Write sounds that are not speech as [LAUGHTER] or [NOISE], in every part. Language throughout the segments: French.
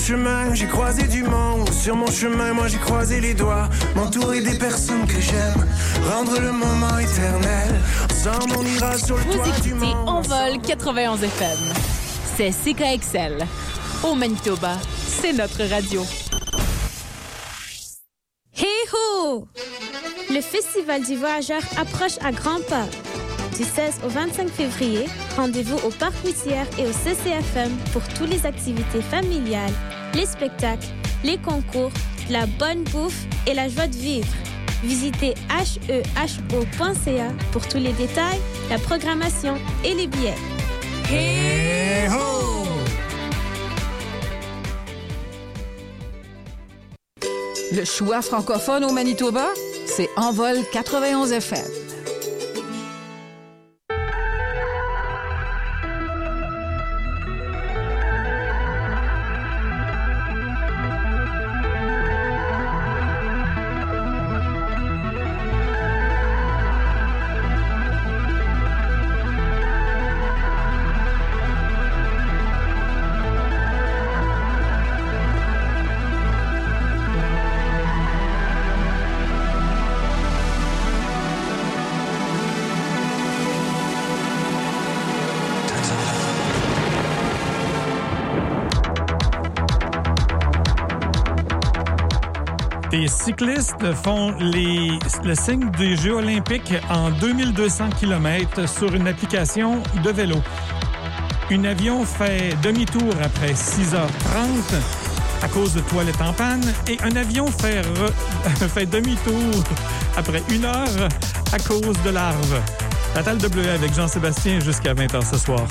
chemin, j'ai croisé du monde. Sur mon chemin, moi j'ai croisé les doigts. M'entourer des personnes que j'aime. Rendre le moment éternel. Ensemble, on ira sur le Vous toit du écoutez monde. Envol 91 FM. C'est CKXL. Au Manitoba, c'est notre radio. Hey ho! Le Festival du Voyageur approche à grands pas. Du 16 au 25 février, rendez-vous au Parc Moussière et au CCFM pour toutes les activités familiales, les spectacles, les concours, la bonne bouffe et la joie de vivre. Visitez heho.ca pour tous les détails, la programmation et les billets. Le choix francophone au Manitoba, c'est Envol 91 FM. Cyclistes font les, le signe des Jeux olympiques en 2200 km sur une application de vélo. Un avion fait demi-tour après 6h30 à cause de toilettes en panne et un avion [LAUGHS] fait, demi-tour après une heure à cause de larves. La Talle de avec Jean-Sébastien jusqu'à 20h ce soir.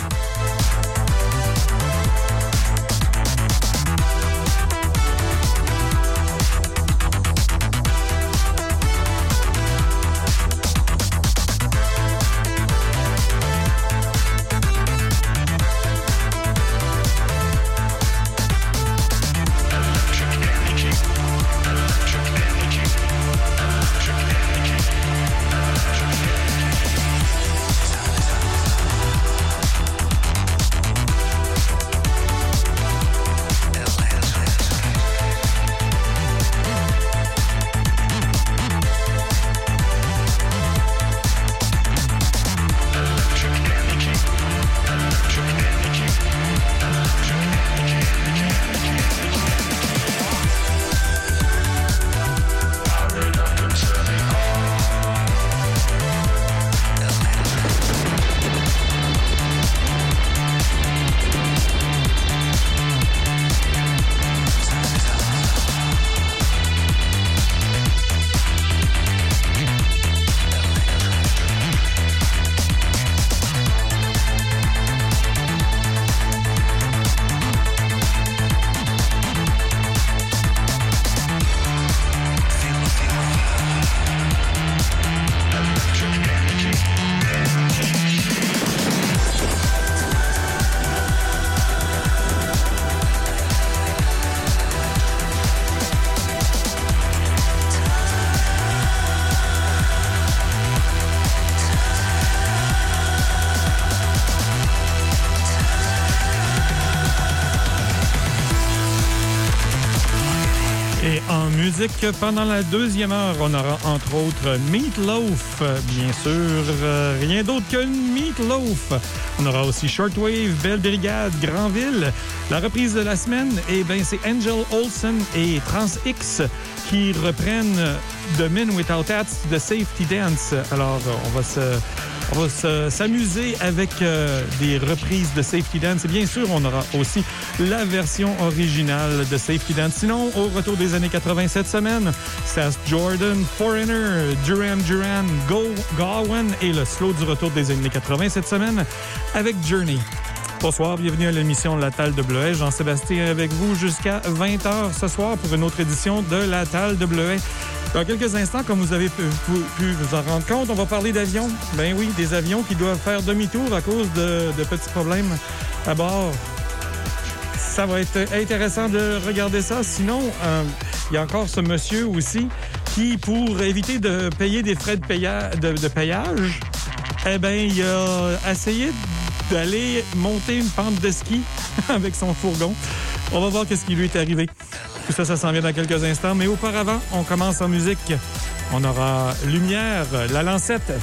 Musique, pendant la deuxième heure, on aura entre autres Meatloaf, bien sûr, euh, rien d'autre que Meatloaf. On aura aussi Shortwave, Belle Brigade, Granville. La reprise de la semaine, eh ben, c'est Angel Olsen et Trans X qui reprennent The Men Without Hats de Safety Dance. Alors, on va se on va se- s'amuser avec euh, des reprises de Safety Dance. Et bien sûr, on aura aussi la version originale de Safety Dance. Sinon, au retour des années 80 cette semaine, Sass Jordan, Foreigner, Duran Duran, Go Gowan et le slow du retour des années 80 cette semaine avec Journey. Bonsoir, bienvenue à l'émission La Talle de Bleuet. Jean-Sébastien avec vous jusqu'à 20h ce soir pour une autre édition de La Talle de Bleuet. Dans quelques instants, comme vous avez pu, vous en rendre compte, on va parler d'avions. Ben oui, des avions qui doivent faire demi-tour à cause de, petits problèmes à bord ça va être intéressant de regarder ça. Sinon, euh, il y a encore ce monsieur aussi qui, pour éviter de payer des frais de, payage, eh bien, il a essayé d'aller monter une pente de ski [LAUGHS] avec son fourgon. On va voir qu'est-ce qui lui est arrivé. Tout ça, ça s'en vient dans quelques instants. Mais auparavant, on commence en musique. On aura Lumière, La Lancette.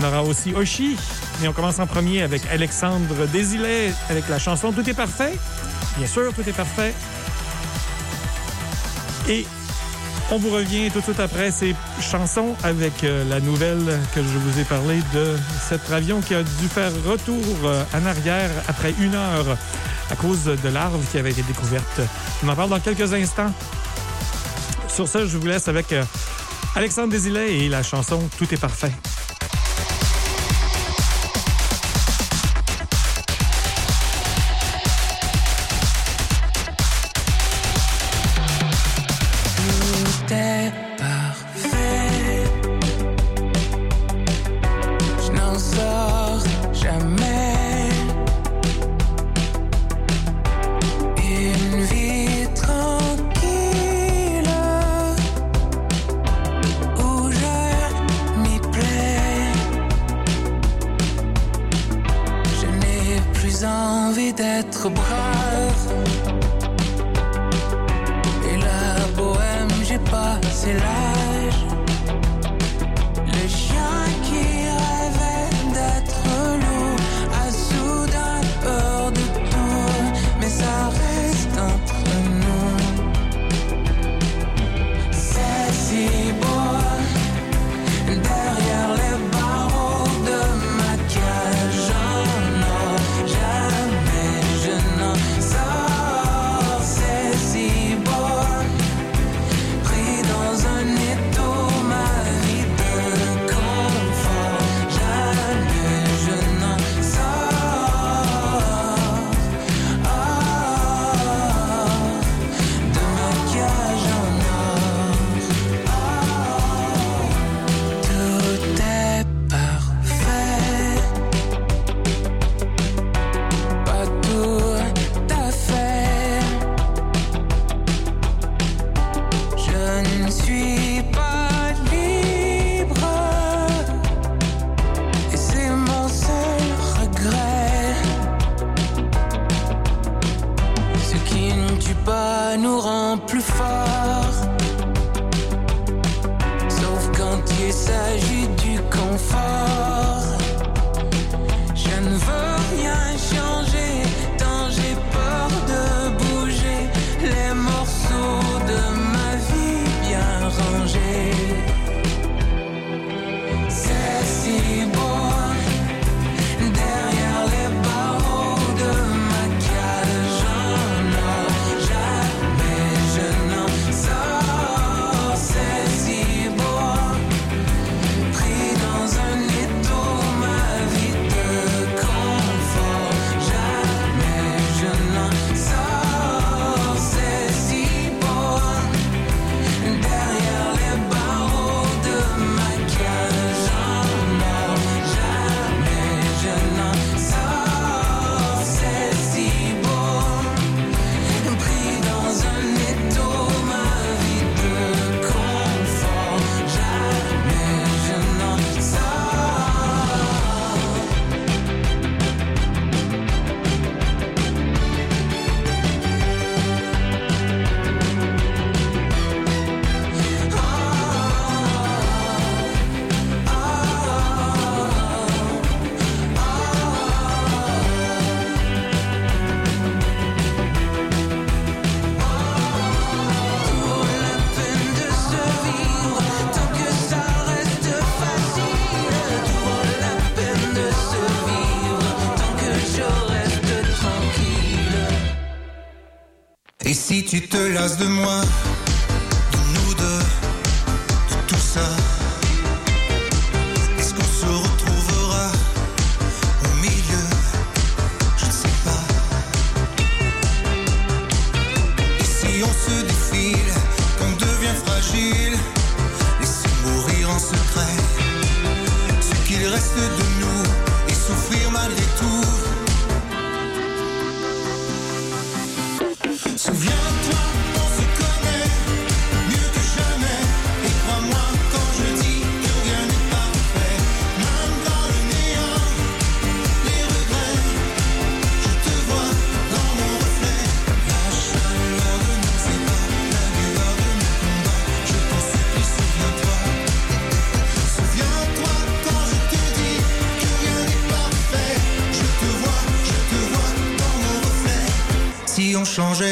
On aura aussi Oshi. Et on commence en premier avec Alexandre Désilet, avec la chanson Tout est parfait. Bien sûr, tout est parfait. Et on vous revient tout de suite après ces chansons avec euh, la nouvelle que je vous ai parlé de cet avion qui a dû faire retour euh, en arrière après une heure à cause de larves qui avait été découvertes. On en parle dans quelques instants. Sur ce, je vous laisse avec euh, Alexandre Désilet et la chanson Tout est parfait.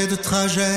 De trajet,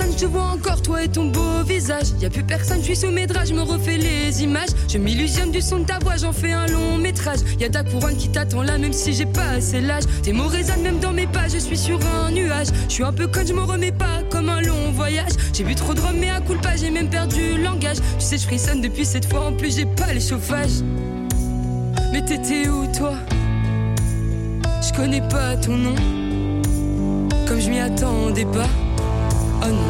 Oh, oh. Le réveil sonne, je vois encore, toi et ton beau visage. Y a plus personne, je suis sous mes draps, je me refais les images. Je m'illusionne du son de ta voix, j'en fais un long métrage. Y a ta couronne qui t'attend là, même si j'ai pas assez l'âge. Tes mots résonnent même dans mes pas, je suis sur un nuage. Je suis un peu con, je me remets pas comme un long voyage. J'ai bu trop de rhum, mais à coup pas, j'ai même perdu le langage. Tu sais, je frissonne depuis cette fois, en plus j'ai pas les chauffages. Mais t'étais où toi? Je connais pas ton nom, comme je m'y attendais pas. Oh non.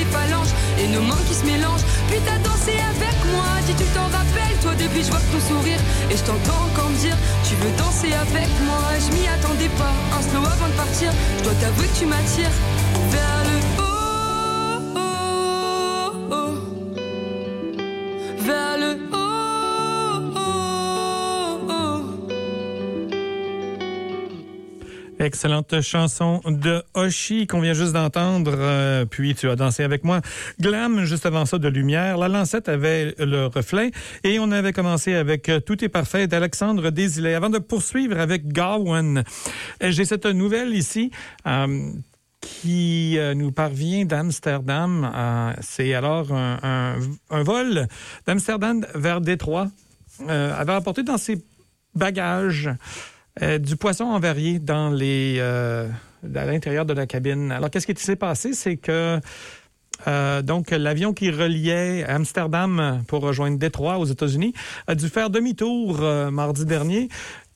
et nos mains qui se mélangent. Puis t'as dansé avec moi, dis tu t'en rappelles toi depuis je vois ton sourire et je t'entends encore me dire tu veux danser avec moi. Je m'y attendais pas, un slow avant de partir. Je dois t'avouer que tu m'attires vers le Excellente chanson de Oshi qu'on vient juste d'entendre. euh, puis tu as dansé avec moi. Glam, juste avant ça, de Lumière. La lancette avait le reflet. Et on avait commencé avec euh, Tout est parfait d'Alexandre Desilets. Avant de poursuivre avec Gawain, euh, j'ai cette nouvelle ici. qui nous parvient d'Amsterdam. C'est alors un, vol d'Amsterdam vers Détroit. Avait apporté dans ses bagages euh, du poisson envarié dans les, euh, à l'intérieur de la cabine. Alors, qu'est-ce qui s'est passé? C'est que euh, donc, l'avion qui reliait Amsterdam pour rejoindre Détroit aux États-Unis a dû faire demi-tour mardi dernier,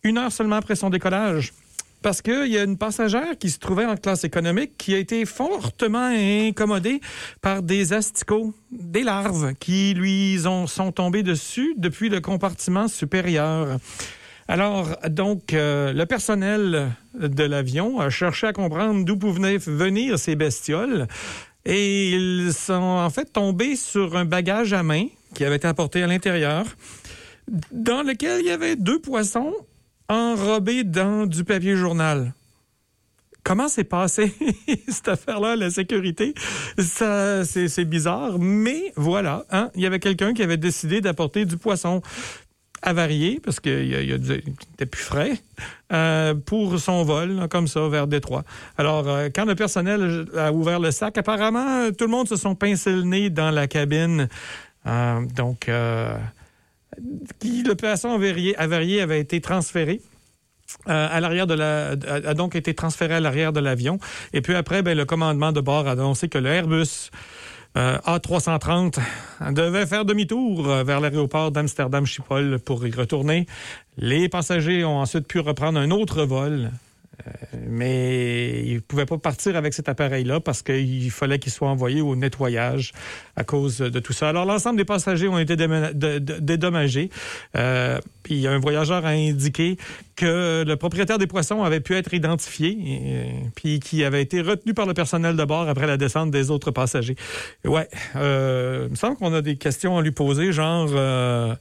une heure seulement après son décollage. Parce qu'il y a une passagère qui se trouvait en classe économique qui a été fortement incommodée par des asticots, des larves qui lui ont, sont tombées dessus depuis le compartiment supérieur. Alors, donc, euh, le personnel de l'avion a cherché à comprendre d'où pouvaient venir ces bestioles. Et ils sont en fait tombés sur un bagage à main qui avait été apporté à l'intérieur, dans lequel il y avait deux poissons enrobés dans du papier journal. Comment s'est passé [LAUGHS] cette affaire-là, la sécurité? Ça, c'est, bizarre, mais voilà, hein, il y avait quelqu'un qui avait décidé d'apporter du poisson avarié, parce qu'il était plus frais, euh, pour son vol, comme ça, vers Détroit. Alors, euh, quand le personnel a ouvert le sac, apparemment, tout le monde se sont pincé le nez dans la cabine. Euh, donc, le poisson avarié, avait été transféré. à l'arrière de la a, a donc été transféré à l'arrière de l'avion et puis après ben, le commandement de bord a annoncé que le Airbus euh, A330 devait faire demi-tour euh, vers l'aéroport d'Amsterdam Schiphol pour y retourner. Les passagers ont ensuite pu reprendre un autre vol mais ils ne pouvaient pas partir avec cet appareil-là parce qu'il fallait qu'il soit envoyé au nettoyage à cause de tout ça. Alors, l'ensemble des passagers ont été dédommagés. Euh, puis, un voyageur a indiqué que le propriétaire des poissons avait pu être identifié, et, puis qui avait été retenu par le personnel de bord après la descente des autres passagers. Ouais, euh, il me semble qu'on a des questions à lui poser, genre, euh,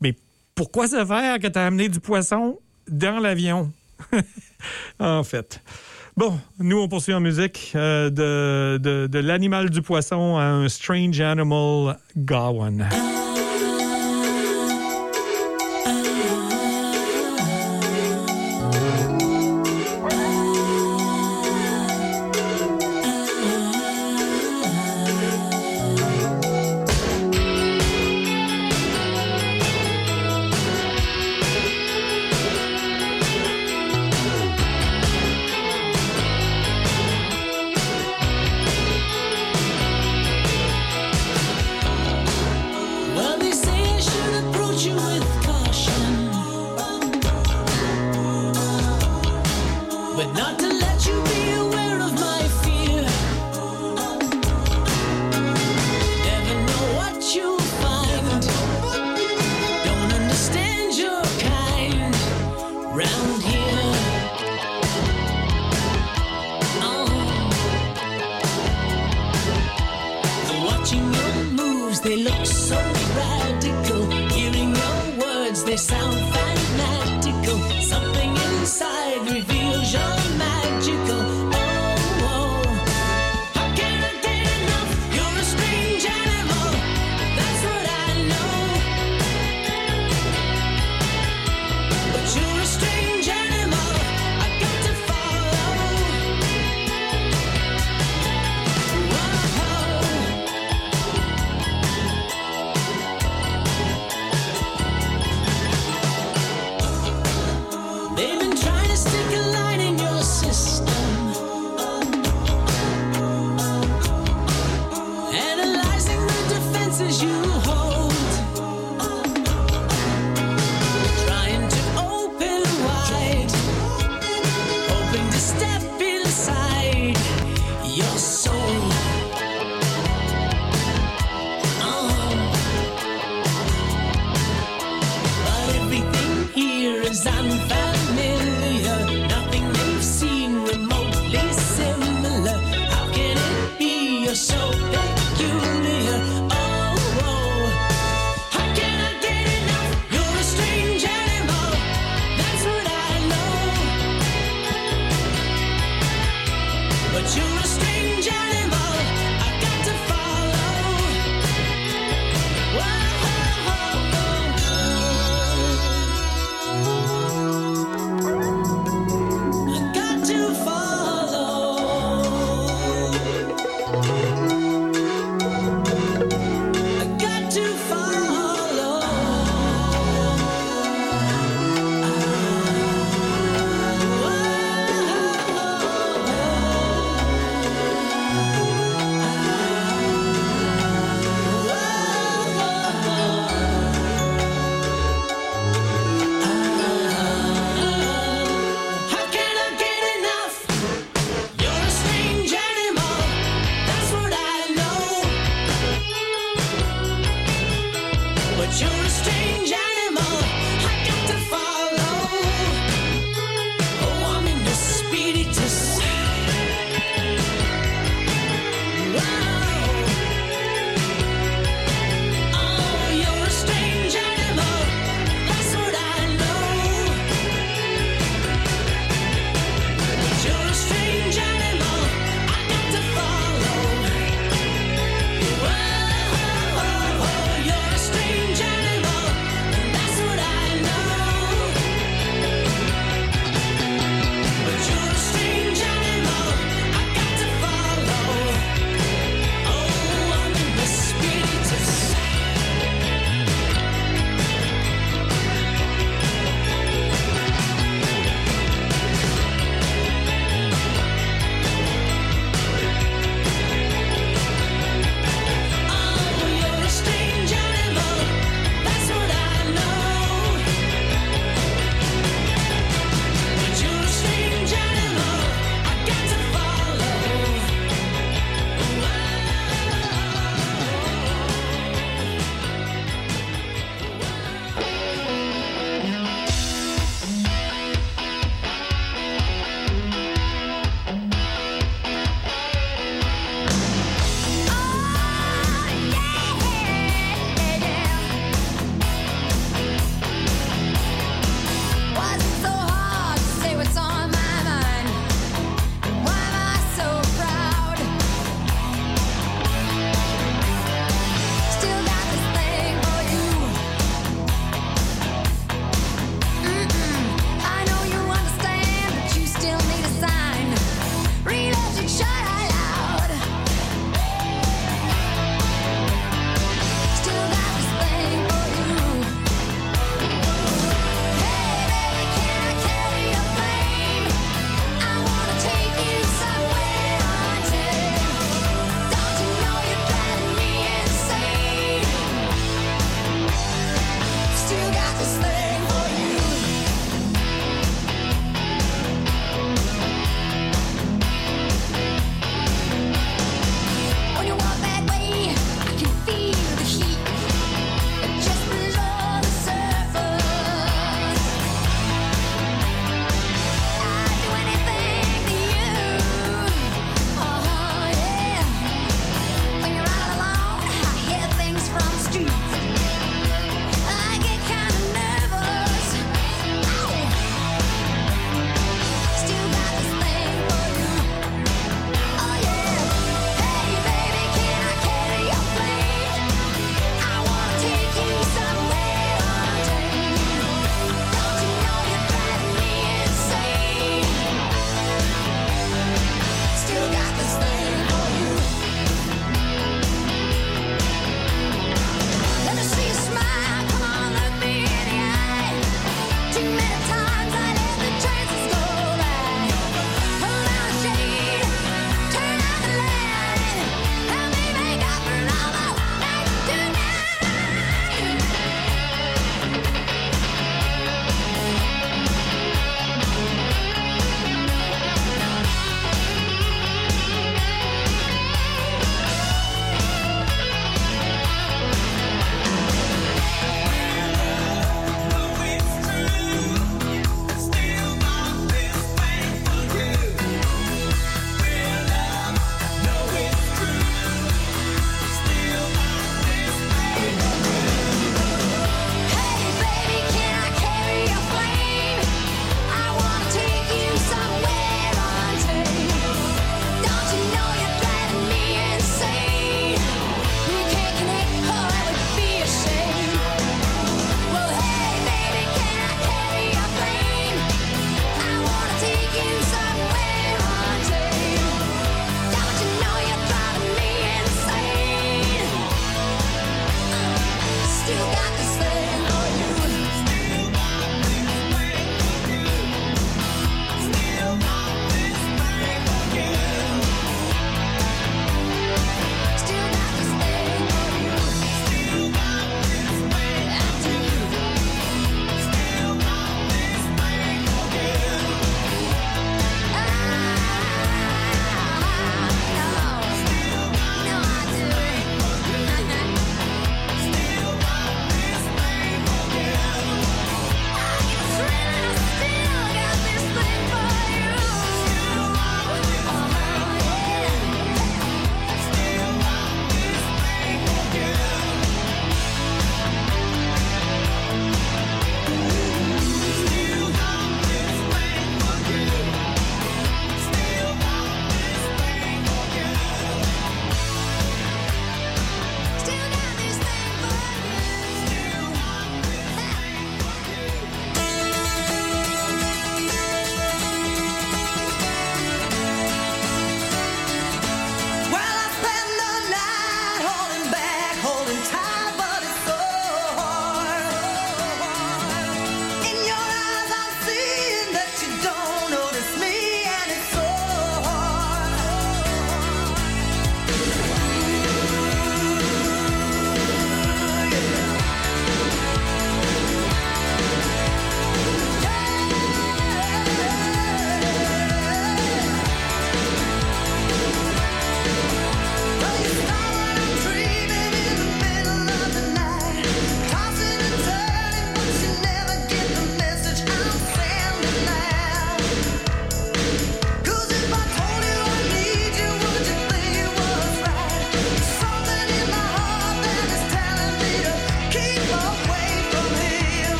mais pourquoi ça faire que tu as amené du poisson dans l'avion? [LAUGHS] en fait. Bon, nous, on poursuit en musique euh, de, de, l'animal du poisson à un Strange Animal Gowan.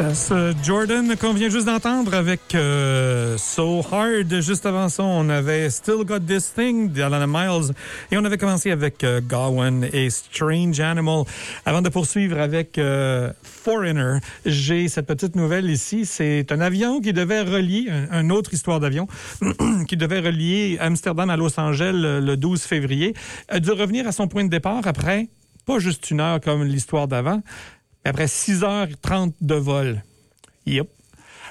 Euh, Jordan, qu'on vient juste d'entendre avec euh, So Hard. Juste avant ça, on avait Still Got This Thing d'Alana Miles. Et on avait commencé avec euh, et Strange Animal. Avant de poursuivre avec euh, Foreigner, j'ai cette petite nouvelle ici. C'est un avion qui devait relier, un, une autre histoire d'avion, [CLEARS THROAT] qui devait relier Amsterdam à Los Angeles le, le 12 février, a dû revenir à son point de départ après pas juste une heure comme l'histoire d'avant, après 6h30 de vol. Yep.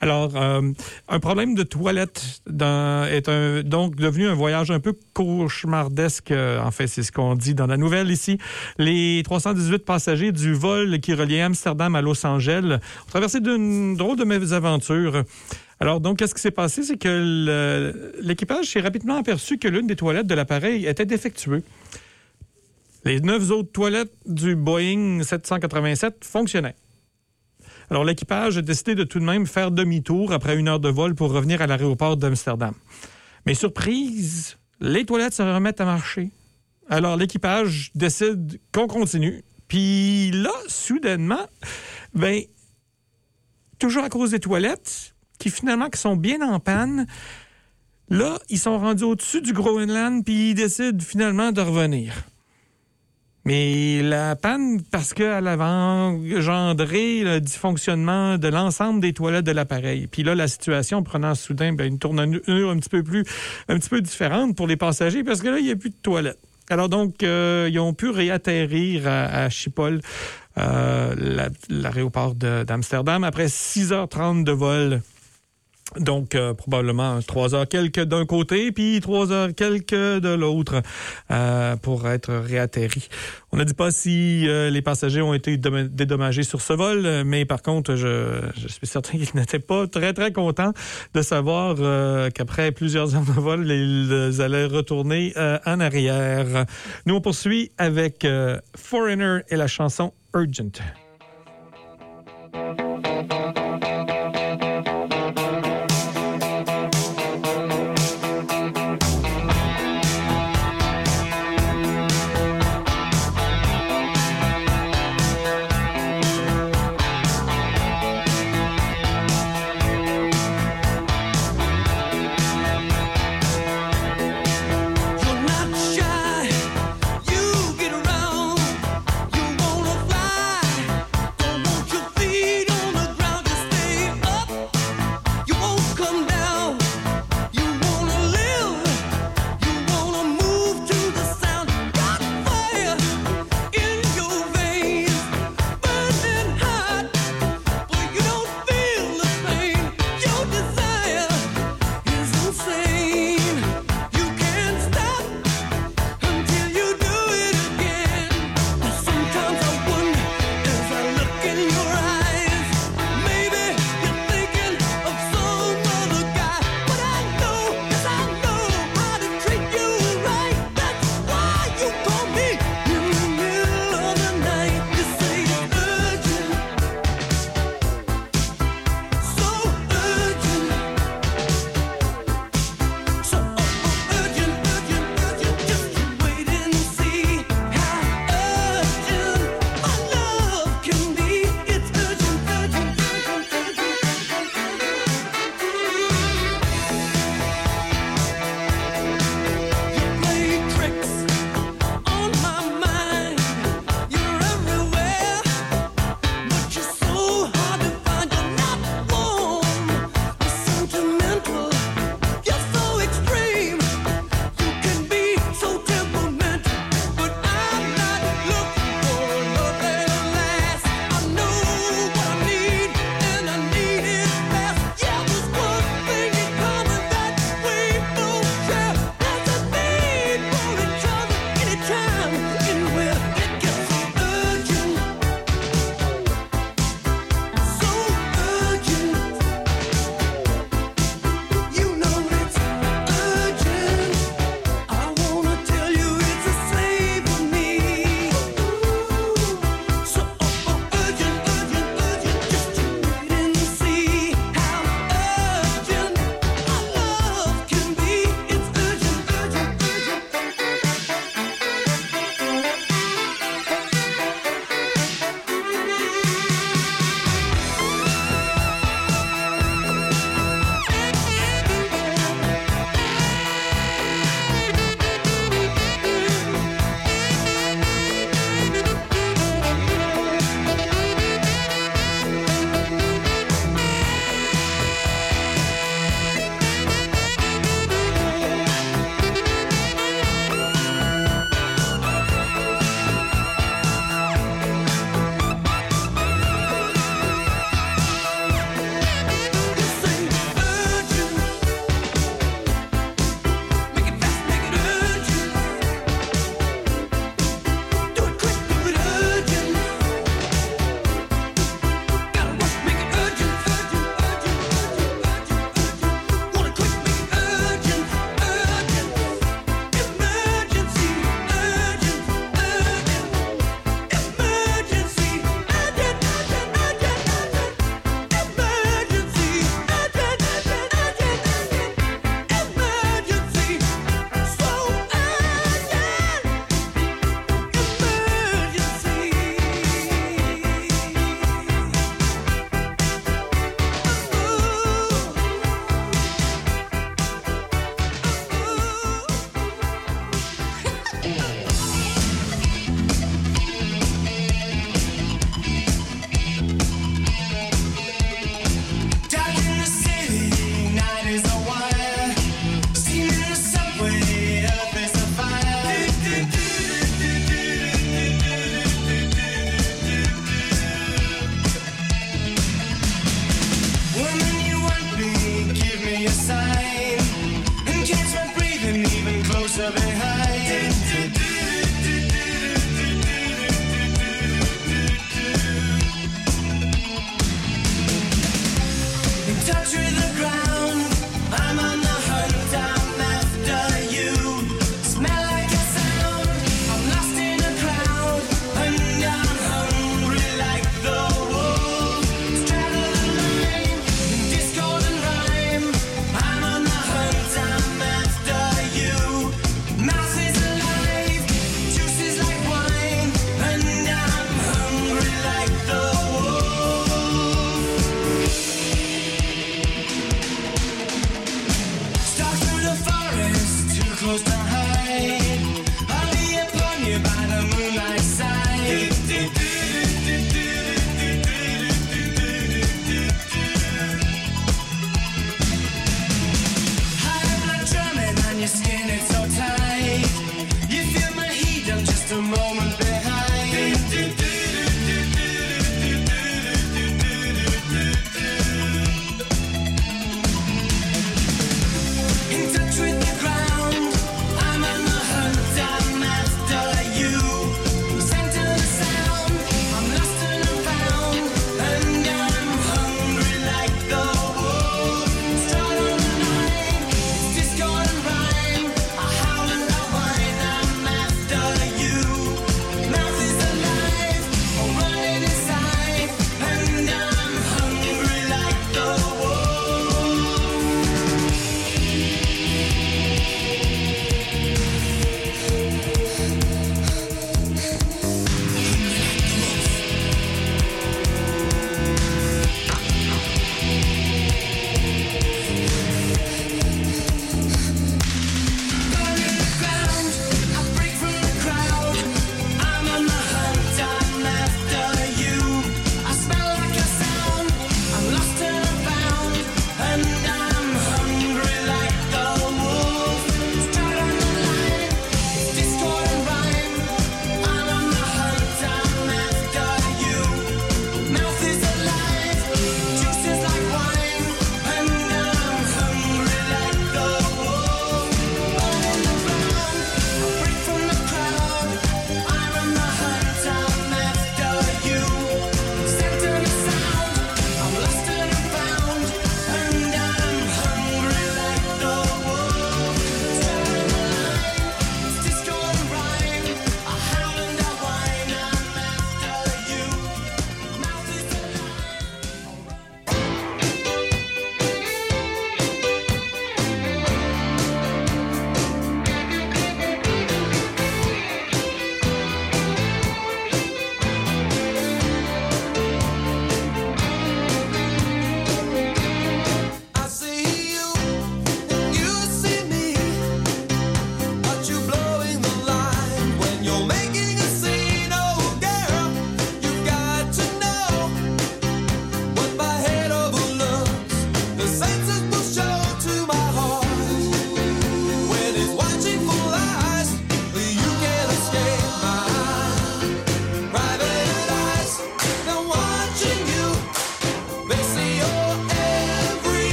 Alors, euh, un problème de toilette est donc devenu un voyage un peu cauchemardesque. euh, En fait, c'est ce qu'on dit dans la nouvelle ici. Les 318 passagers du vol qui reliait Amsterdam à Los Angeles ont traversé d'une drôle de mésaventure. Alors, donc, qu'est-ce qui s'est passé? C'est que l'équipage s'est rapidement aperçu que l'une des toilettes de l'appareil était défectueuse. Les neuf autres toilettes du Boeing 787 fonctionnaient. Alors, l'équipage a décidé de tout de même faire demi-tour après une heure de vol pour revenir à l'aéroport d'Amsterdam. Mais surprise, les toilettes se remettent à marcher. Alors, l'équipage décide qu'on continue. Puis là, soudainement, ben, toujours à cause des toilettes, qui finalement sont bien en panne, là, ils sont rendus au-dessus du Groenland, puis ils décident finalement de revenir. Mais la panne, parce qu'elle avait engendré le dysfonctionnement de l'ensemble des toilettes de l'appareil. Puis là, la situation prenant soudain ben, une tournure un petit peu plus, un petit peu différente pour les passagers, parce que là, il n'y a plus de toilettes. Alors donc, euh, ils ont pu réatterrir à, à Schiphol, euh, la- l'aéroport d'Amsterdam, après 6h30 de vol. Donc, euh, probablement 3 heures quelques d'un côté, puis 3 heures quelques de l'autre euh, pour être réatterri. On ne dit pas si euh, les passagers ont été dom- dédommagés sur ce vol, mais par contre, je, je suis certain qu'ils [LAUGHS] n'étaient pas très, très contents de savoir qu'après plusieurs heures de vol, ils allaient retourner en arrière. Nous, on poursuit avec Foreigner et la chanson Urgent.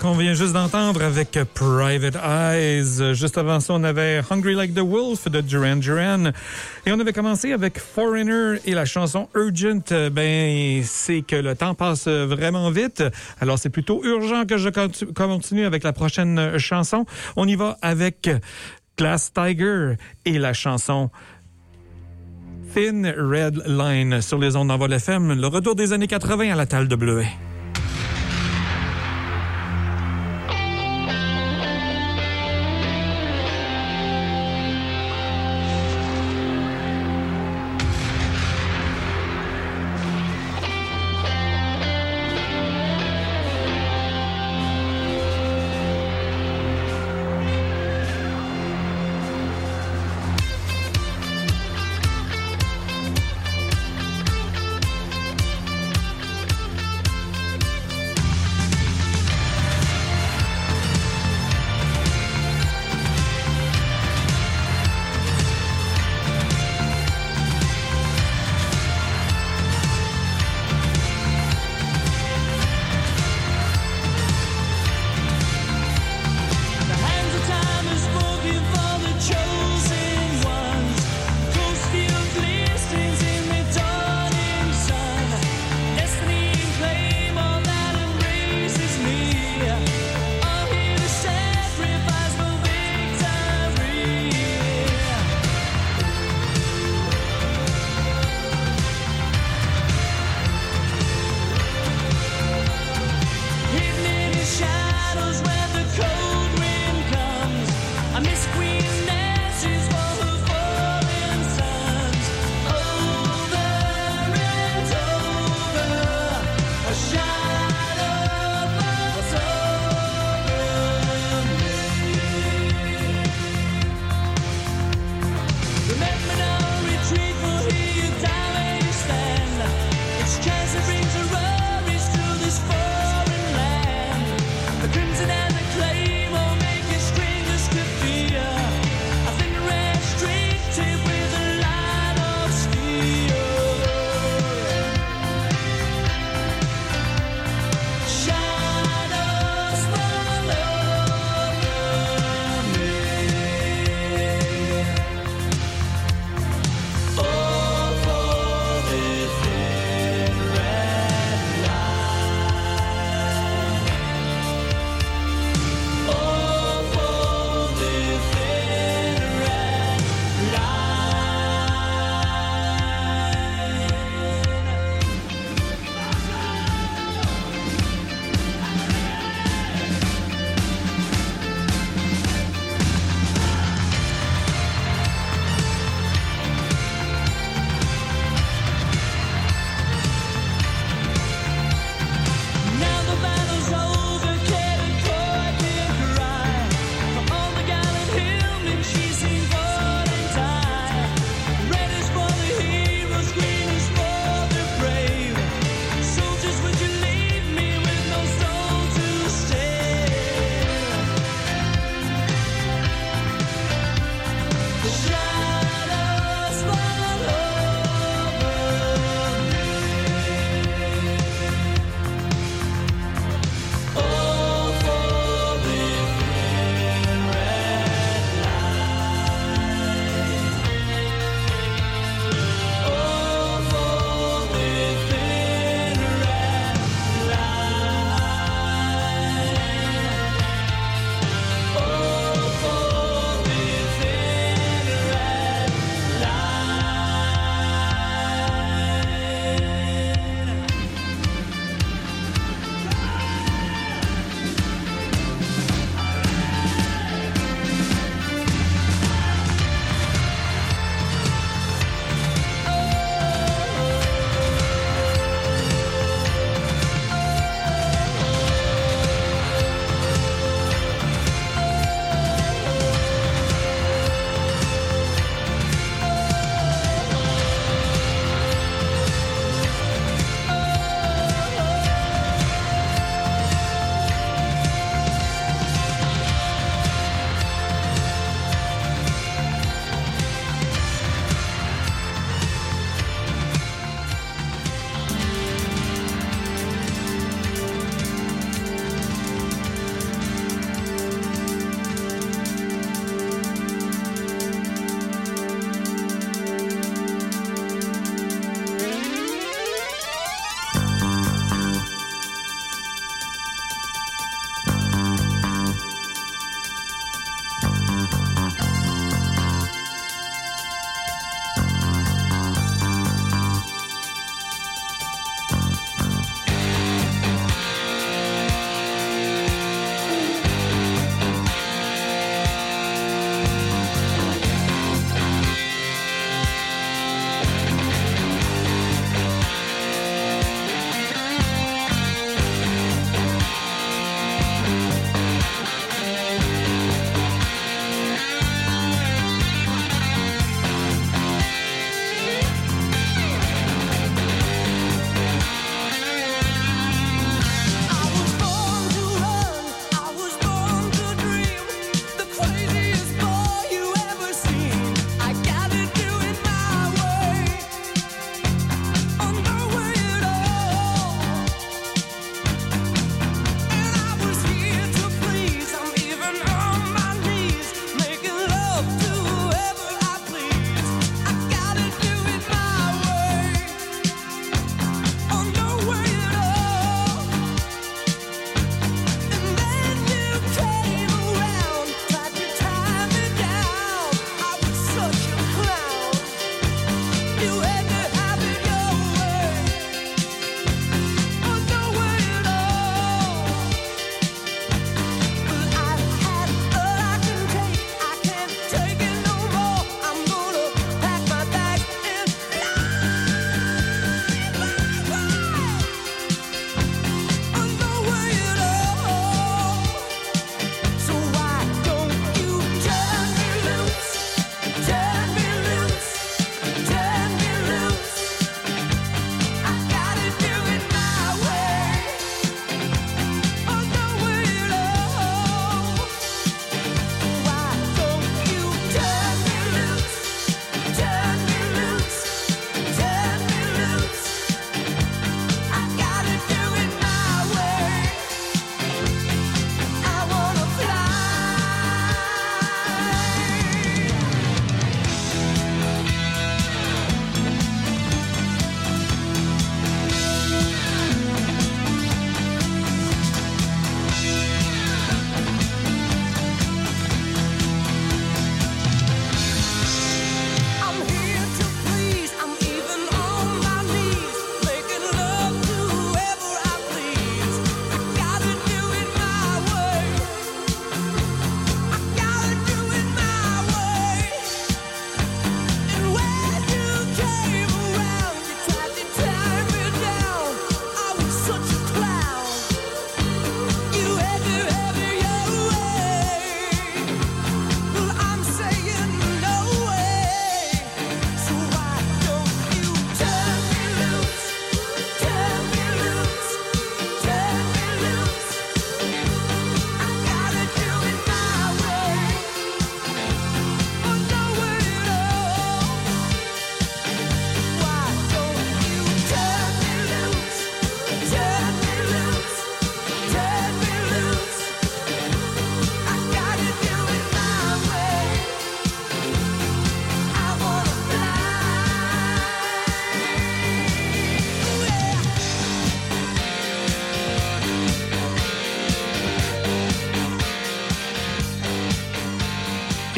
Qu'on vient juste d'entendre avec Private Eyes. Juste avant ça, on avait Hungry Like the Wolf de Duran Duran. Et on avait commencé avec Foreigner et la chanson Urgent. Euh, Ben, c'est que le temps passe vraiment vite. Alors, c'est plutôt urgent que je continue avec la prochaine chanson. On y va avec Glass Tiger et la chanson Thin Red Line sur les ondes d'envol FM. Le retour des années 80 à la Talle de Bleuet.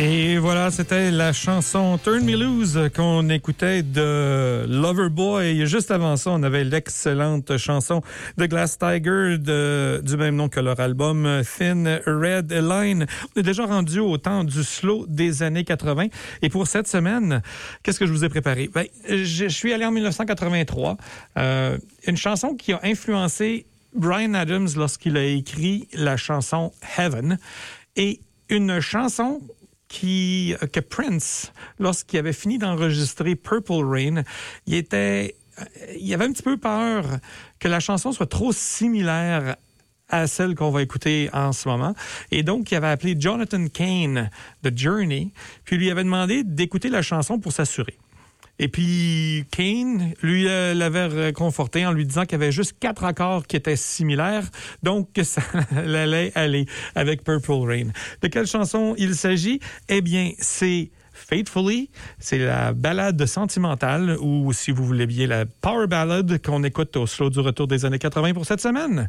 Et voilà, c'était la chanson Turn Me Loose qu'on écoutait de Loverboy. Juste avant ça, on avait l'excellente chanson de Glass Tiger du même nom que leur album Thin Red Line. On est déjà rendu au temps du slow des années 80. Et pour cette semaine, qu'est-ce que je vous ai préparé? Ben, je, je suis allé en 1983. Euh, une chanson qui a influencé Brian Adams lorsqu'il a écrit la chanson Heaven. Et une chanson qui, que Prince, lorsqu'il avait fini d'enregistrer Purple Rain, il était, il avait un petit peu peur que la chanson soit trop similaire à celle qu'on va écouter en ce moment. Et donc, il avait appelé Jonathan Kane de Journey, puis lui avait demandé d'écouter la chanson pour s'assurer. Et puis Kane, lui, euh, l'avait réconforté en lui disant qu'il y avait juste quatre accords qui étaient similaires, donc que ça [LAUGHS] allait aller avec Purple Rain. De quelle chanson il s'agit? Eh bien, c'est Faithfully, c'est la balade sentimentale ou, si vous voulez bien, la power ballad qu'on écoute au slow du retour des années 80 pour cette semaine.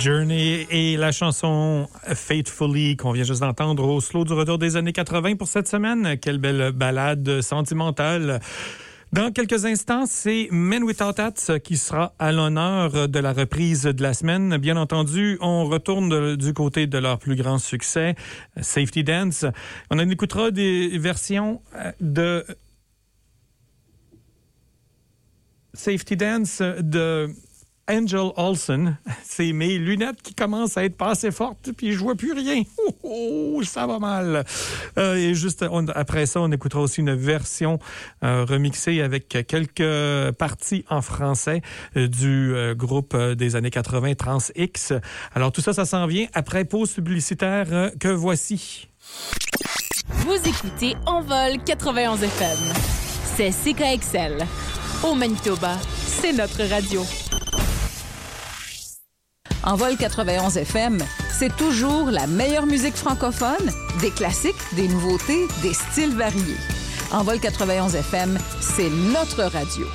Journey et la chanson Faithfully qu'on vient juste d'entendre au slow du retour des années 80 pour cette semaine. Quelle belle balade sentimentale. Dans quelques instants, c'est Men Without Hats qui sera à l'honneur de la reprise de la semaine. Bien entendu, on retourne du côté de leur plus grand succès, Safety Dance. On en écoutera des versions euh, de Safety Dance de Angel Olsen. C'est mes lunettes qui commencent à être pas assez fortes, puis je vois plus rien. Oh, oh, ça va mal. Euh, et juste après ça, on écoutera aussi une version euh, remixée avec quelques parties en français euh, du groupe des années 80 Trans X. Alors tout ça, ça s'en vient après pause publicitaire que voici. Vous écoutez Envol 91 FM. C'est CKXL. Au Manitoba, c'est notre radio. Envol 91 FM, c'est toujours la meilleure musique francophone, des classiques, des nouveautés, des styles variés. Envol 91 FM, c'est notre radio.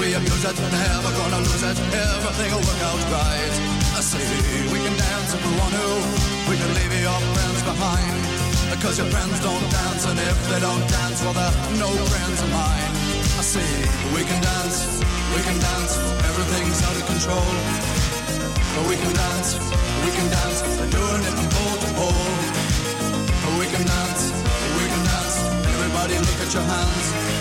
Abuse it, never gonna lose it. Everything will work out right. I say we can dance if we want to. We can leave your friends behind. Because your friends don't dance, and if they don't dance, well, they're no friends of mine. I say we can dance, we can dance. Everything's out of control. But we can dance, we can dance. We're doing it from pole to pole. We can dance, we can dance. Everybody look at your hands.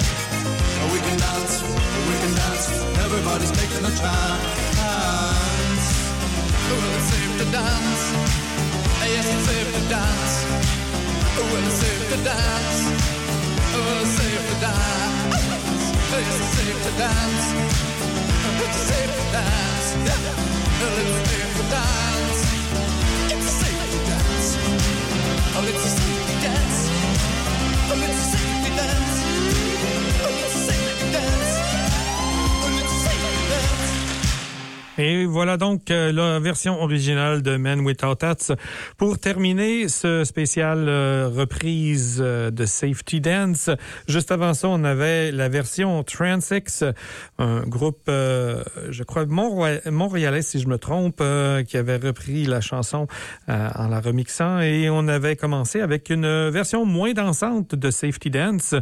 We can dance, we can dance. Everybody's taking a chance. Well, it's safe to dance. Yes, it's safe to dance. Well, it's safe to dance. Well, it's safe to dance. Yes, it's safe to dance. It's safe to dance. Well, it's safe to dance. It's safe to dance. Oh, it's a safety dance. Oh, it's a Et voilà donc euh, la version originale de Men Without Hats. Pour terminer ce spécial euh, reprise euh, de Safety Dance, juste avant ça, on avait la version Transix, un groupe, je crois, montréalais, si je me trompe, qui avait repris la chanson en la remixant. Et on avait commencé avec une version moins dansante de Safety Dance,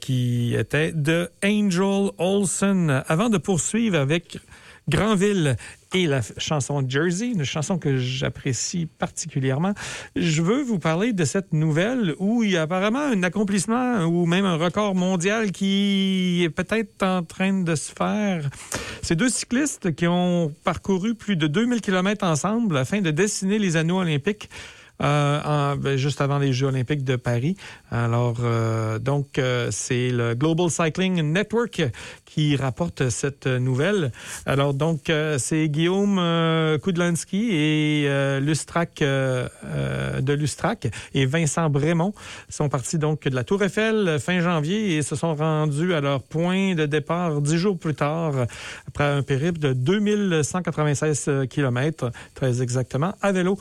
qui était de Angel Olsen, avant de poursuivre avec Granville et la chanson Jersey, une chanson que j'apprécie particulièrement. Je veux vous parler de cette nouvelle où il y a apparemment un accomplissement ou même un record mondial qui est peut-être en train de se faire. Ces deux cyclistes qui ont parcouru plus de 2000 km ensemble afin de dessiner les anneaux olympiques. Euh, en- ben, juste avant les Jeux olympiques de Paris. Alors, euh, donc, euh, c'est le Global Cycling Network qui rapporte cette nouvelle. Alors, donc, c'est Guillaume Kudlanski et Lustrac de Lustrac et Vincent Brémont sont partis donc de la Tour Eiffel fin janvier et se sont rendus à leur point de départ dix jours plus tard après un périple de 2196 km, très exactement, à vélo.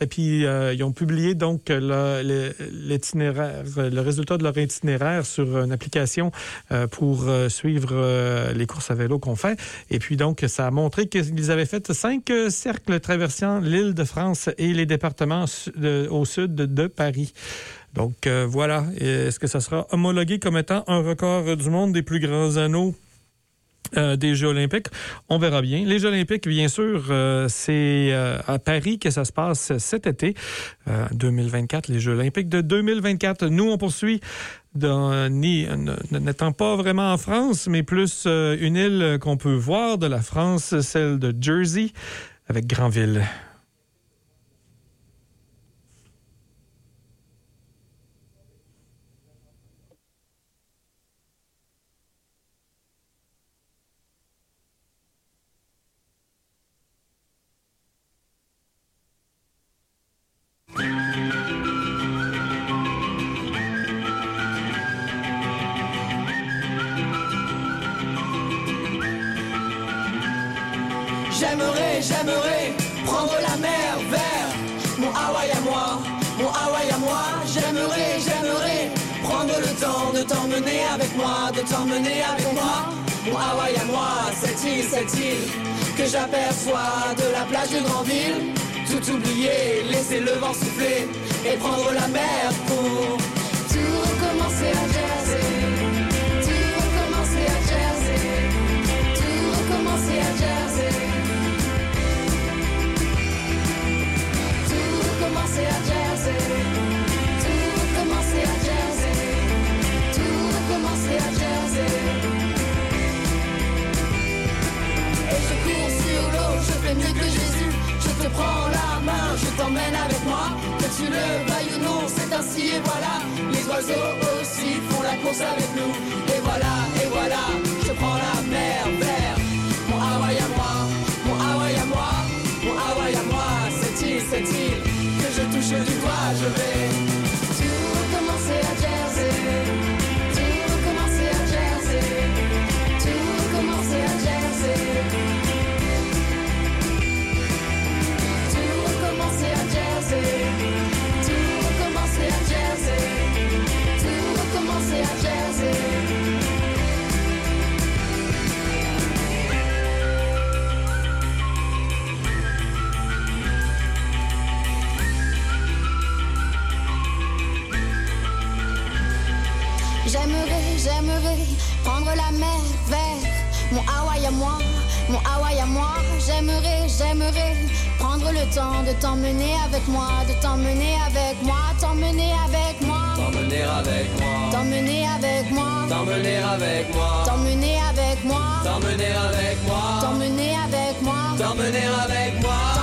Et puis, euh, ils ont publié donc le- l'itinéraire, le résultat de leur itinéraire sur une application euh, pour euh, suivre euh, les courses à vélo qu'on fait. Et puis, donc, ça a montré qu'ils avaient fait cinq euh, cercles traversant l'île de France et les départements au sud de, Paris. Donc, euh, voilà. Est-ce que ça sera homologué comme étant un record du monde des plus grands anneaux? Euh, des Jeux olympiques. On verra bien. Les Jeux olympiques, bien sûr, euh, c'est euh, à Paris que ça se passe cet été, euh, 2024, les Jeux olympiques de 2024. Nous, on poursuit n'étant pas vraiment en France, mais plus une île qu'on peut voir de la France, celle de Jersey, avec Granville. J'aimerais, j'aimerais prendre la mer vers mon Hawaï à moi, mon Hawaï à moi. J'aimerais, j'aimerais prendre le temps de t'emmener avec moi, de t'emmener avec moi. Mon Hawaï à moi, cette île, cette île que j'aperçois de la plage de Grandville. Tout oublier, laisser le vent souffler et prendre la mer pour tout recommencer à Jersey. Tout recommencer à Jersey. Tout recommencer à Jersey. Tout recommencer à Jersey. Tout recommencer à Jersey. Tout recommencer à Jersey. Et je cours sur l'eau, je fais mieux que Jésus. Je te prends la main, je t'emmène avec moi. Que tu le veuilles ou non, c'est ainsi et voilà. Les oiseaux aussi font la course avec nous. Et voilà, et voilà, je prends la mer vers mon Hawaï à moi, mon Hawaï à moi, mon Hawaï à moi. Cette île, cette île que je touche du doigt, je vais moi, mon Hawaï à moi. J'aimerais, j'aimerais prendre le temps de t'emmener avec moi, de t'emmener avec moi, t'emmener avec moi. T'emmener avec moi. T'emmener avec moi. T'emmener avec moi. T'emmener avec moi. T'emmener avec moi. T'emmener avec moi. T'emmener avec moi.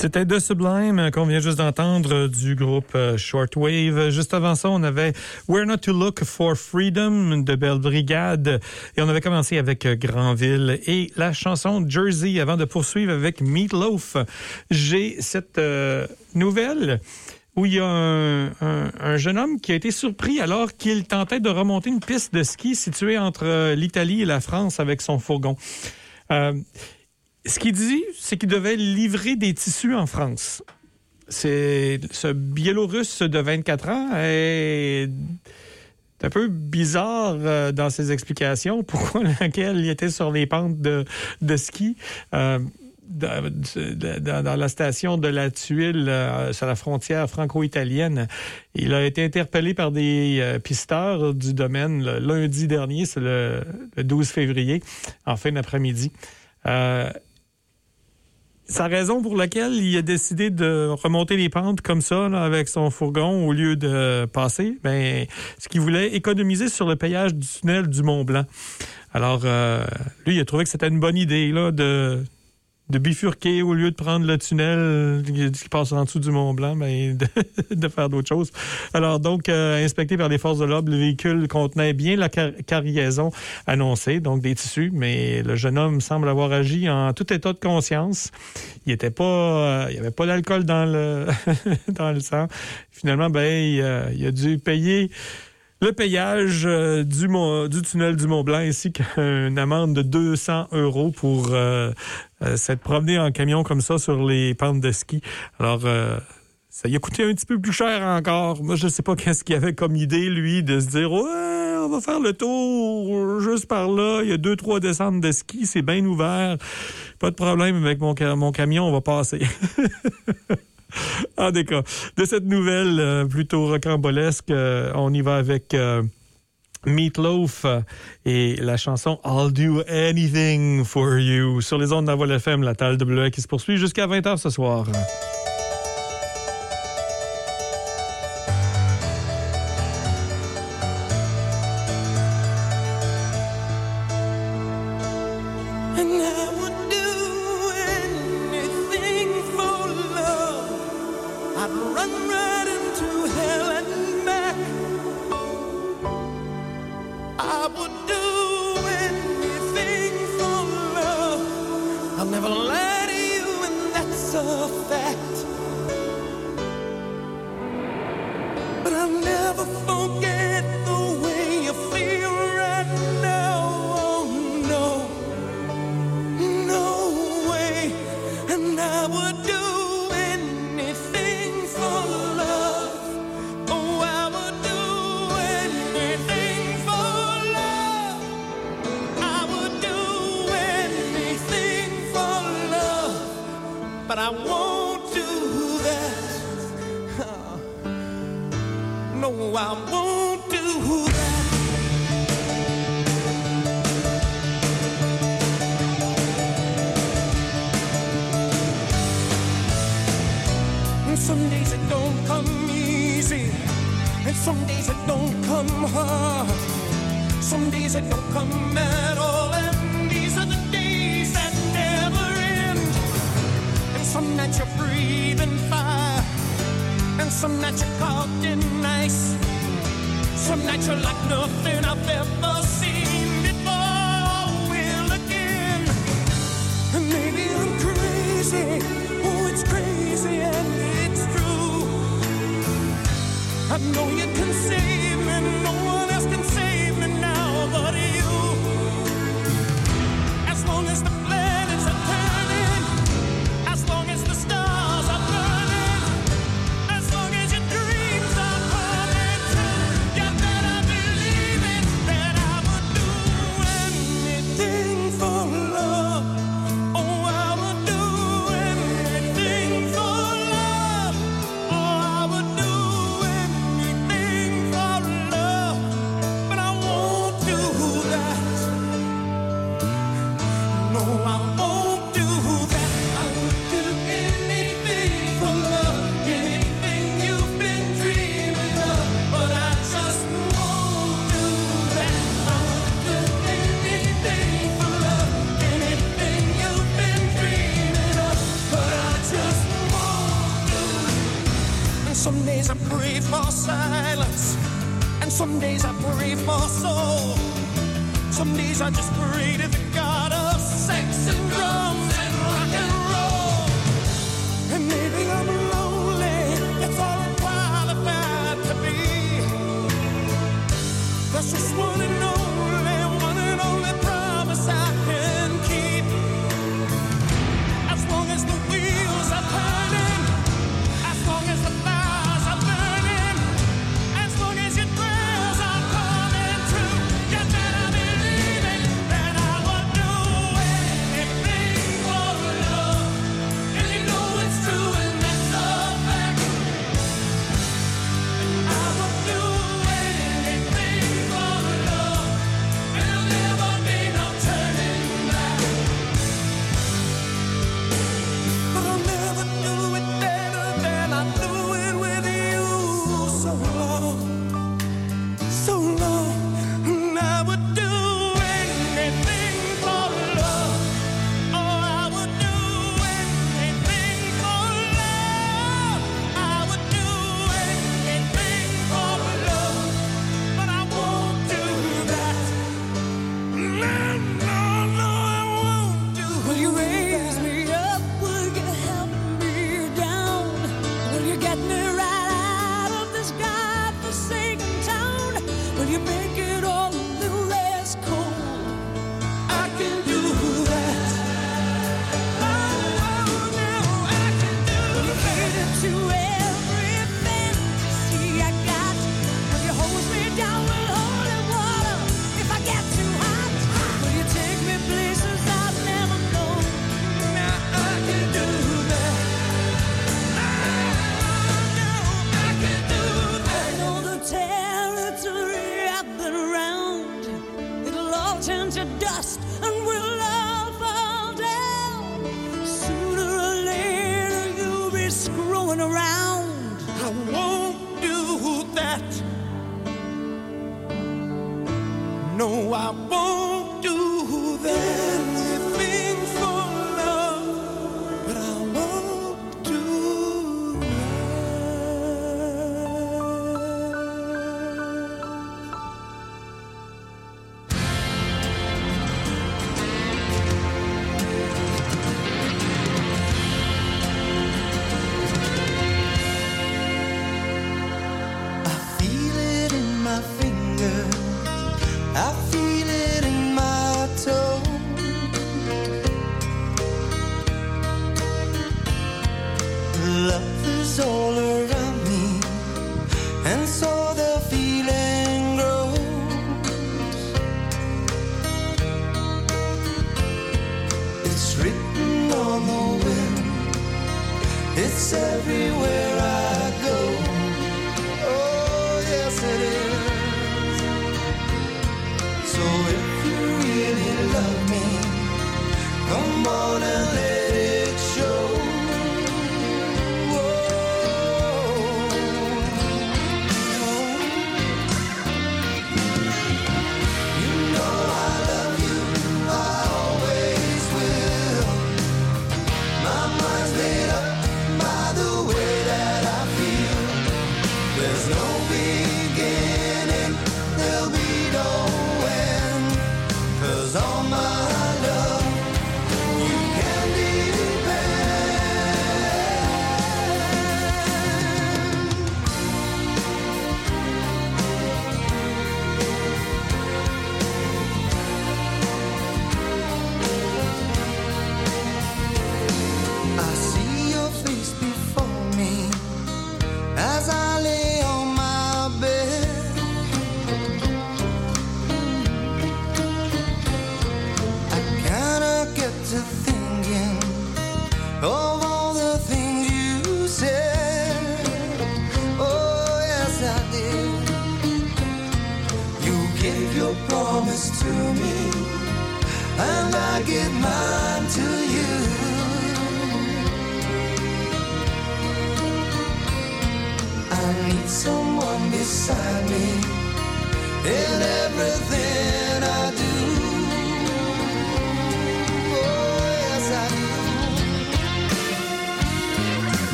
C'était The Sublime euh, qu'on vient juste d'entendre euh, du groupe euh, Shortwave. Juste avant ça, on avait Where Not to Look for Freedom de Belle Brigade et on avait commencé avec Granville et la chanson Jersey avant de poursuivre avec Meatloaf. J'ai cette nouvelle où il y a un, un- un jeune homme qui a été surpris alors qu'il tentait de remonter une piste de ski située entre l'Italie et la France avec son fourgon. Ce qu'il dit, c'est qu'il devait livrer des tissus en France. Ce Biélorusse de 24 ans est un peu bizarre euh, dans ses explications. [LAUGHS] Pourquoi laquelle il était sur les pentes de, ski. euh, dans, la station de la Tuile, euh, sur la frontière franco-italienne. Il a été interpellé par des pisteurs du domaine le lundi dernier, c'est le, le 12 février, en fin d'après-midi. Sa raison pour laquelle il a décidé de remonter les pentes comme ça, là, avec son fourgon, au lieu de passer, ben, ce qu'il voulait économiser sur le payage du tunnel du Mont Blanc. Alors, euh, lui, il a trouvé que c'était une bonne idée là, de, de bifurquer au lieu de prendre le tunnel qui qui passe en dessous du Mont Blanc, mais [LAUGHS] de, de faire d'autres choses. Alors donc, euh, inspecté par les forces de l'ordre, le véhicule contenait bien la car- cargaison annoncée, donc des tissus, mais le jeune homme semble avoir agi en tout état de conscience. Il était pas, euh, il y avait pas d'alcool dans le [LAUGHS] dans le sang. Finalement, ben il, euh, a dû payer le payage euh, du, Mont- du tunnel du Mont Blanc ainsi qu'une amende de 200 euros pour euh, euh, c'est de promener en camion comme ça sur les pentes de ski. Alors, euh, ça y a coûté un petit peu plus cher encore. Moi, je ne sais pas [LAUGHS] qu'est-ce qu'il avait comme idée, lui, de se dire Ouais, on va faire le tour juste par là. Il y a deux, trois descentes de ski, c'est bien ouvert. Pas de problème avec mon, camion, on va passer. [LAUGHS] en ah, cas, de cette nouvelle euh, plutôt rocambolesque, on y va avec. Meatloaf euh, et la chanson I'll Do Anything for You sur les ondes de la Voix FM, la table bleue qui se poursuit jusqu'à 20h ce soir. Oh, it's crazy and it's true. I know you can see.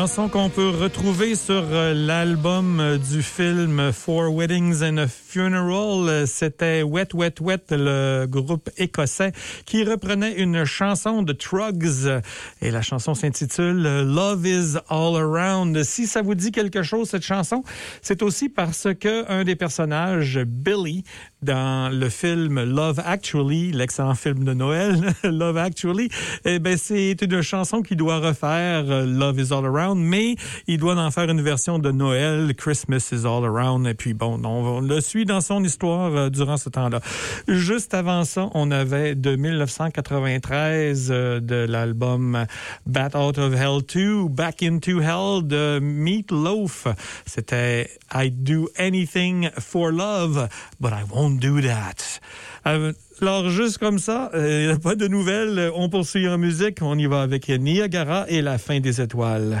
Chanson qu'on peut retrouver sur euh, l'album euh, du film Four Weddings and a Funeral. Euh, c'était Wet Wet Wet, le groupe écossais, qui reprenait une chanson de Trugs. Et la chanson s'intitule Love is All Around. Si ça vous dit quelque chose, cette chanson, c'est aussi parce que un des personnages, Billy, dans le film Love Actually, l'excellent film de Noël, [LAUGHS] Love Actually, eh ben, c'est une chanson qu'il doit refaire, euh, Love is All Around, mais il doit en faire une version de Noël, Christmas is All Around. Et puis bon, on le suit dans son histoire euh, durant ce temps-là. Juste avant ça, on avait de 1993 euh, de l'album Bat Out of Hell 2, Back into Hell de Meat Loaf. C'était I'd do anything for love, but I won't do that. Euh, alors, juste comme ça, euh, pas de nouvelles. On poursuit en musique. On y va avec Niagara et la fin des étoiles.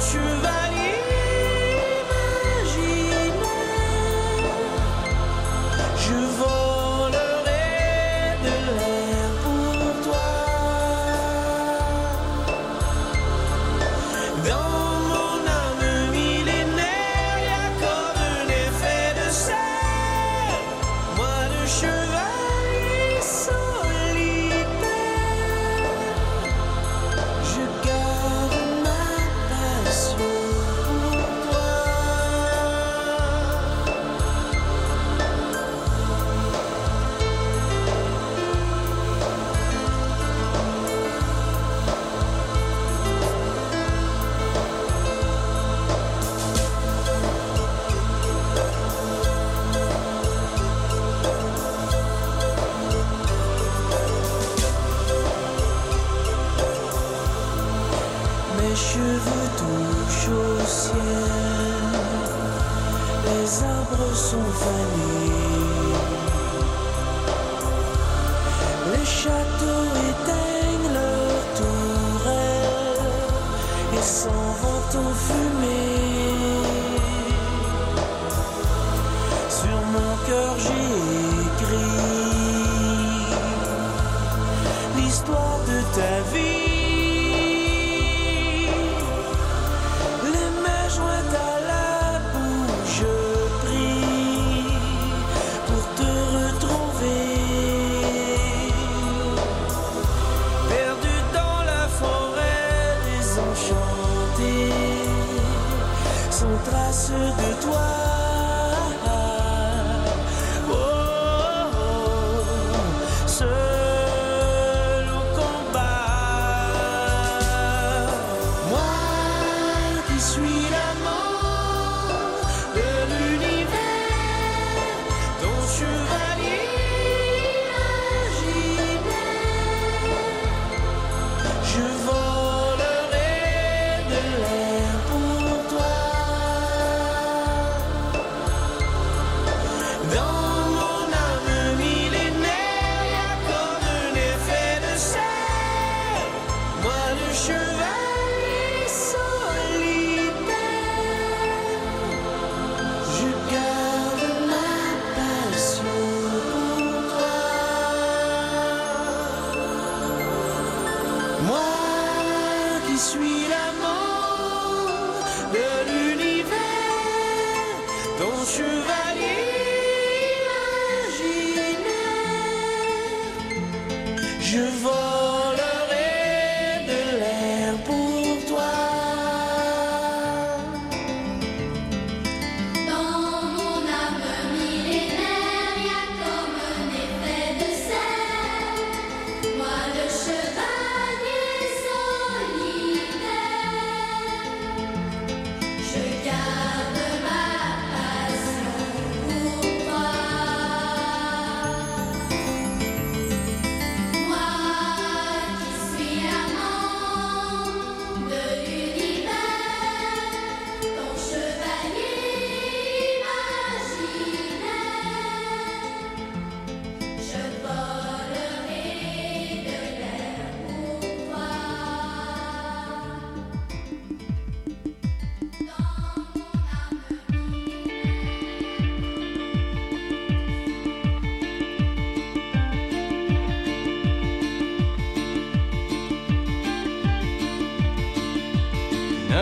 去吧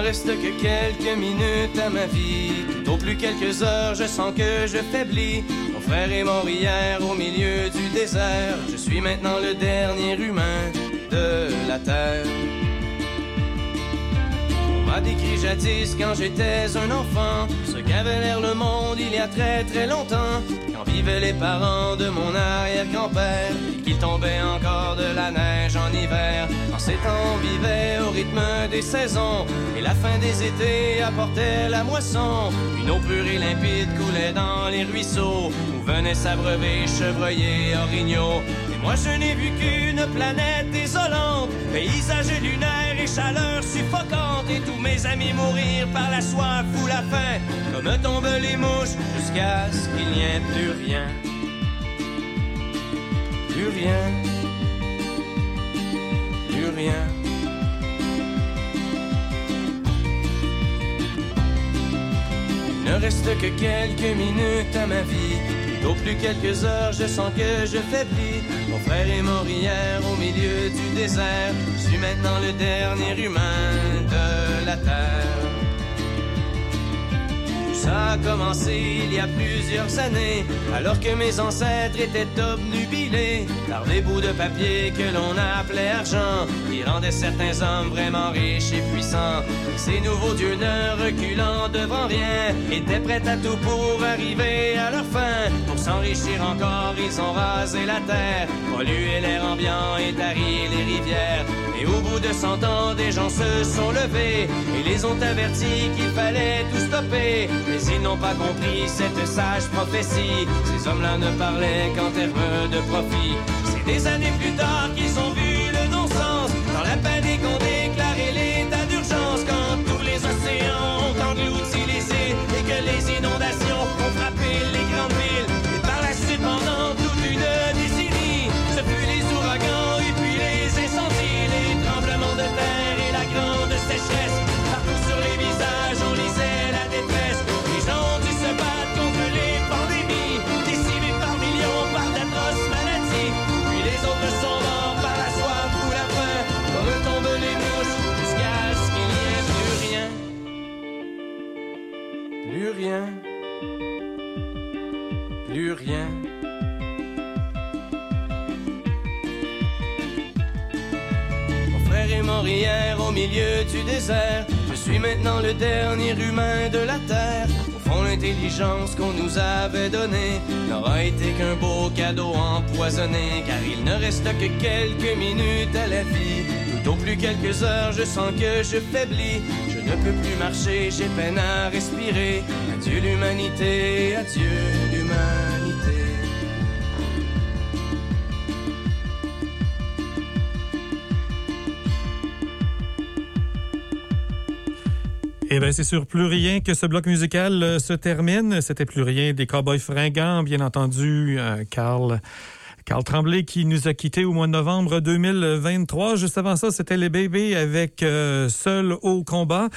reste que quelques minutes à ma vie. Au plus quelques heures, je sens que je faiblis. Mon frère est mort hier au milieu du désert. Je suis maintenant le dernier humain de la terre. On m'a décrit jadis quand j'étais un enfant qu'avait l'air le monde il y a très très longtemps. Quand vivaient les parents de mon arrière-grand-père et qu'il tombait encore de la neige en hiver. En ces temps on vivait au rythme des saisons et la fin des étés apportait la moisson. Une eau pure et limpide coulait dans les ruisseaux où venaient s'abreuver chevreuils et orignaux. Et moi je n'ai vu qu'une planète désolante paysage lunaire et chaleur suffocante tous mes amis mourir par la soif ou la faim comme tombent les mouches jusqu'à ce qu'il n'y ait plus rien. Plus rien. Plus rien. Il ne reste que quelques minutes à ma vie. Plutôt plus quelques heures, je sens que je faiblis frère est mort hier au milieu du désert Je suis maintenant le dernier humain de la terre ça a commencé il y a plusieurs années, alors que mes ancêtres étaient obnubilés par des bouts de papier que l'on appelait argent, qui rendaient certains hommes vraiment riches et puissants. Ces nouveaux dieux ne reculant devant rien, étaient prêts à tout pour arriver à leur fin. Pour s'enrichir encore, ils ont rasé la terre, pollué l'air ambiant et tari les rivières. Et au bout de cent ans, des gens se sont levés et les ont avertis qu'il fallait tout stopper. Mais ils n'ont pas compris cette sage prophétie. Ces hommes-là ne parlaient qu'en termes de profit. C'est des années plus tard qu'ils ont milieu du désert. Je suis maintenant le dernier humain de la terre. Au fond, l'intelligence qu'on nous avait donnée n'aura été qu'un beau cadeau empoisonné. Car il ne reste que quelques minutes à la vie. Tout au plus quelques heures, je sens que je faiblis. Je ne peux plus marcher, j'ai peine à respirer. Adieu l'humanité, adieu l'humanité. Eh bien, c'est sur Plus Rien que ce bloc musical euh, se termine. C'était Plus Rien des Cowboys fringants, bien entendu, euh, Carl. Tremblay qui nous a quittés au mois de novembre 2023. Juste avant ça, c'était les bébés avec euh, Seul au combat.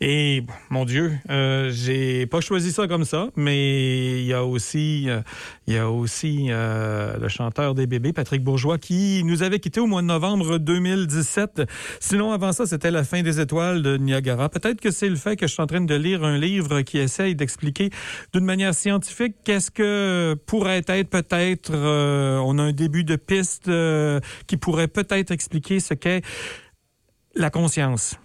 Et mon Dieu, euh, j'ai pas choisi ça comme ça, mais il y a aussi, euh, il y a aussi le chanteur des bébés, Patrick Bourgeois, qui nous avait quittés au mois de novembre 2017. Sinon, avant ça, c'était la fin des étoiles de Niagara. Peut-être que c'est le fait que je suis en train de lire un livre qui essaye d'expliquer d'une manière scientifique qu'est-ce que pourrait être peut-être un début de piste euh, qui pourrait peut-être expliquer ce qu'est la conscience.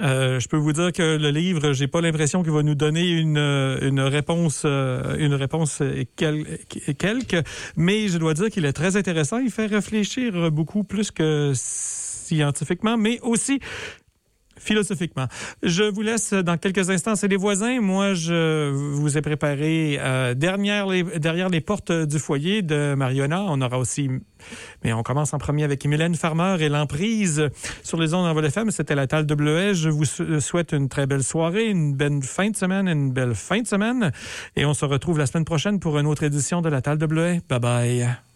Euh, je peux vous dire que le livre, j'ai pas l'impression qu'il va nous donner une, euh, une réponse, une réponse quel- quelque, mais je dois dire qu'il est très intéressant. Il fait réfléchir beaucoup plus que scientifiquement, mais aussi philosophiquement. Je vous laisse dans quelques instants. C'est les voisins. Moi, je vous ai préparé euh, derrière, les, derrière les portes du foyer de Mariona. On aura aussi, mais on commence en premier avec Mylène Farmer et l'emprise sur les ondes en vol FM. C'était la Talle WS. Je vous sou- souhaite une très belle soirée, une belle fin de semaine, une belle fin de semaine. Et on se retrouve la semaine prochaine pour une autre édition de la Talle WS. Bye bye.